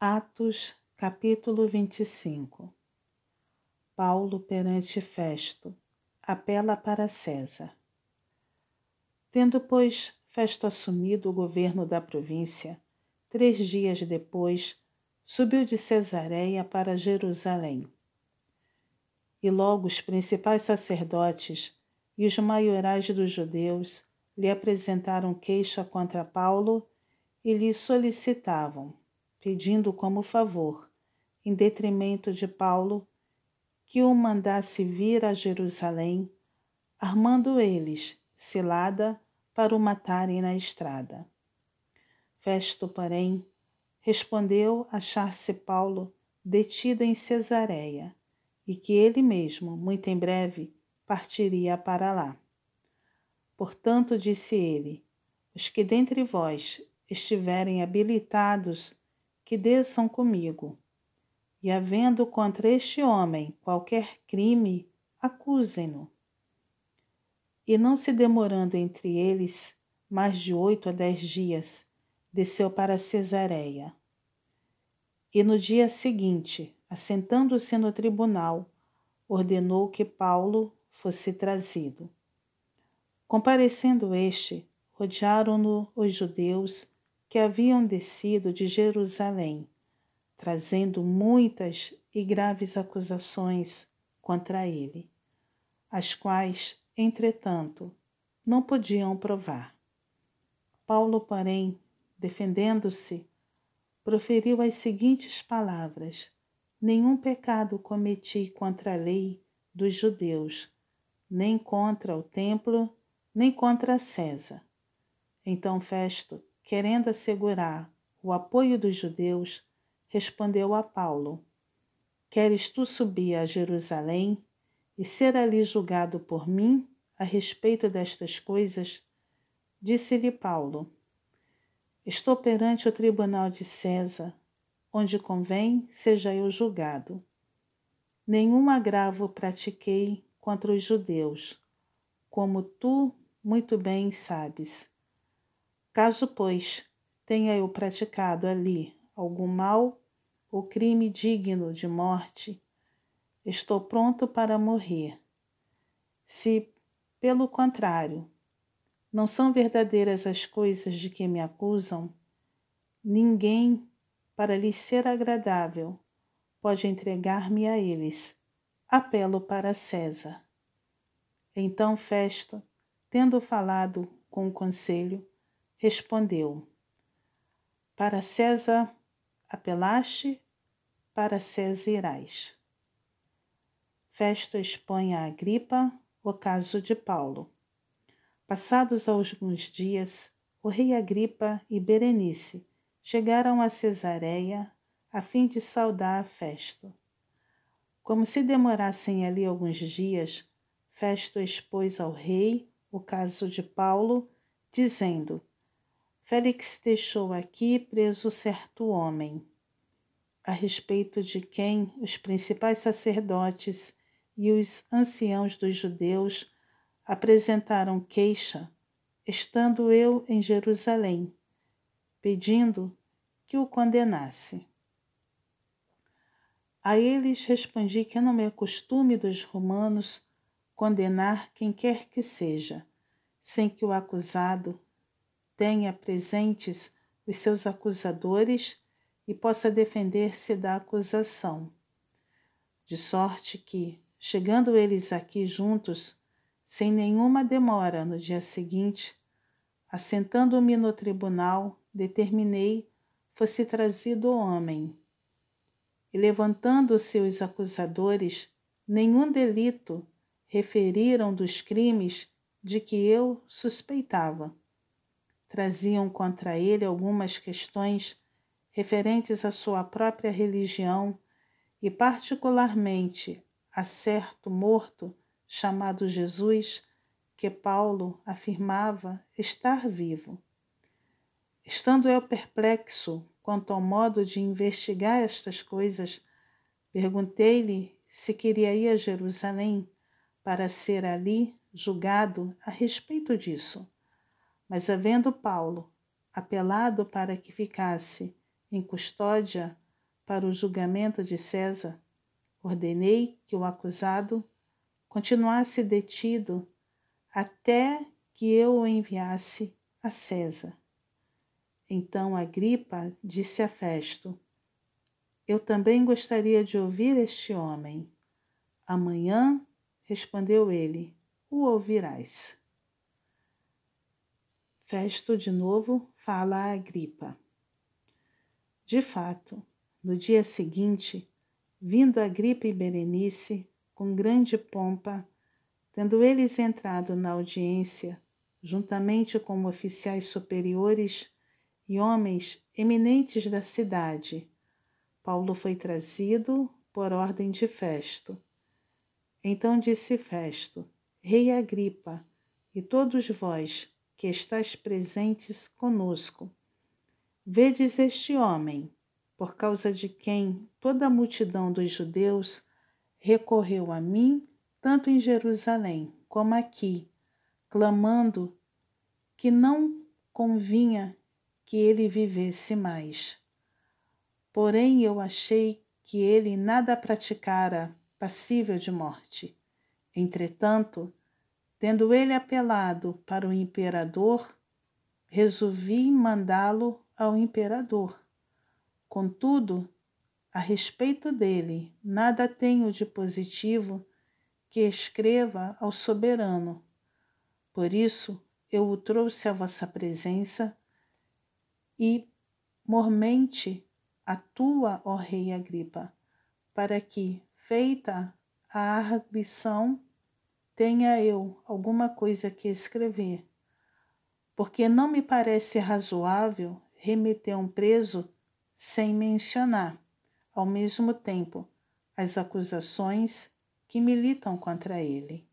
Atos, capítulo 25 Paulo perante Festo apela para César. Tendo, pois, Festo assumido o governo da província, três dias depois, subiu de Cesareia para Jerusalém. E logo os principais sacerdotes e os maiorais dos judeus lhe apresentaram queixa contra Paulo e lhe solicitavam pedindo como favor, em detrimento de Paulo, que o mandasse vir a Jerusalém, armando eles cilada para o matarem na estrada. Festo, porém, respondeu achar-se Paulo detido em Cesareia e que ele mesmo, muito em breve, partiria para lá. Portanto, disse ele: Os que dentre vós estiverem habilitados que desçam comigo. E havendo contra este homem qualquer crime, acusem-no. E não se demorando entre eles mais de oito a dez dias, desceu para Cesareia. E no dia seguinte, assentando-se no tribunal, ordenou que Paulo fosse trazido. Comparecendo este, rodearam-no os judeus que haviam descido de Jerusalém, trazendo muitas e graves acusações contra ele, as quais, entretanto, não podiam provar. Paulo, porém, defendendo-se, proferiu as seguintes palavras: Nenhum pecado cometi contra a lei dos judeus, nem contra o templo, nem contra César. Então Festo querendo assegurar o apoio dos judeus, respondeu a Paulo: Queres tu subir a Jerusalém e ser ali julgado por mim a respeito destas coisas? Disse-lhe Paulo: Estou perante o tribunal de César, onde convém seja eu julgado. Nenhum agravo pratiquei contra os judeus, como tu muito bem sabes. Caso, pois, tenha eu praticado ali algum mal ou crime digno de morte, estou pronto para morrer. Se, pelo contrário, não são verdadeiras as coisas de que me acusam, ninguém, para lhes ser agradável, pode entregar-me a eles. Apelo para César. Então Festo, tendo falado com o conselho, respondeu: Para César apelaste, para César irás. Festo expõe a Agripa o caso de Paulo. Passados alguns dias, o rei Agripa e Berenice chegaram a Cesareia a fim de saudar Festo. Como se demorassem ali alguns dias, Festo expôs ao rei o caso de Paulo, dizendo: Félix deixou aqui preso certo homem, a respeito de quem os principais sacerdotes e os anciãos dos judeus apresentaram queixa, estando eu em Jerusalém, pedindo que o condenasse. A eles respondi que não é costume dos romanos condenar quem quer que seja, sem que o acusado tenha presentes os seus acusadores e possa defender-se da acusação. De sorte que, chegando eles aqui juntos, sem nenhuma demora no dia seguinte, assentando-me no tribunal, determinei fosse trazido o homem. E levantando-se os acusadores, nenhum delito referiram dos crimes de que eu suspeitava traziam contra ele algumas questões referentes à sua própria religião e, particularmente, a certo morto chamado Jesus, que Paulo afirmava estar vivo. Estando eu perplexo quanto ao modo de investigar estas coisas, perguntei-lhe se queria ir a Jerusalém para ser ali julgado a respeito disso. Mas havendo Paulo apelado para que ficasse em custódia para o julgamento de César, ordenei que o acusado continuasse detido até que eu o enviasse a César. Então Agripa disse a Festo: Eu também gostaria de ouvir este homem. Amanhã, respondeu ele, o ouvirás. Festo de novo fala a Agripa. De fato, no dia seguinte, vindo Agripa e Berenice com grande pompa, tendo eles entrado na audiência, juntamente com oficiais superiores e homens eminentes da cidade, Paulo foi trazido por ordem de Festo. Então disse Festo: Rei Agripa, e todos vós que estáis presentes conosco, vedes este homem por causa de quem toda a multidão dos judeus recorreu a mim, tanto em Jerusalém como aqui, clamando que não convinha que ele vivesse mais. Porém, eu achei que ele nada praticara passível de morte. Entretanto, tendo ele apelado para o imperador, resolvi mandá-lo ao imperador Contudo, a respeito dele, nada tenho de positivo que escreva ao soberano. Por isso, eu o trouxe à vossa presença e, mormente, a tua, ó Rei Agripa, para que, feita a arguição, tenha eu alguma coisa que escrever. Porque não me parece razoável remeter um preso sem mencionar, ao mesmo tempo, as acusações que militam contra ele.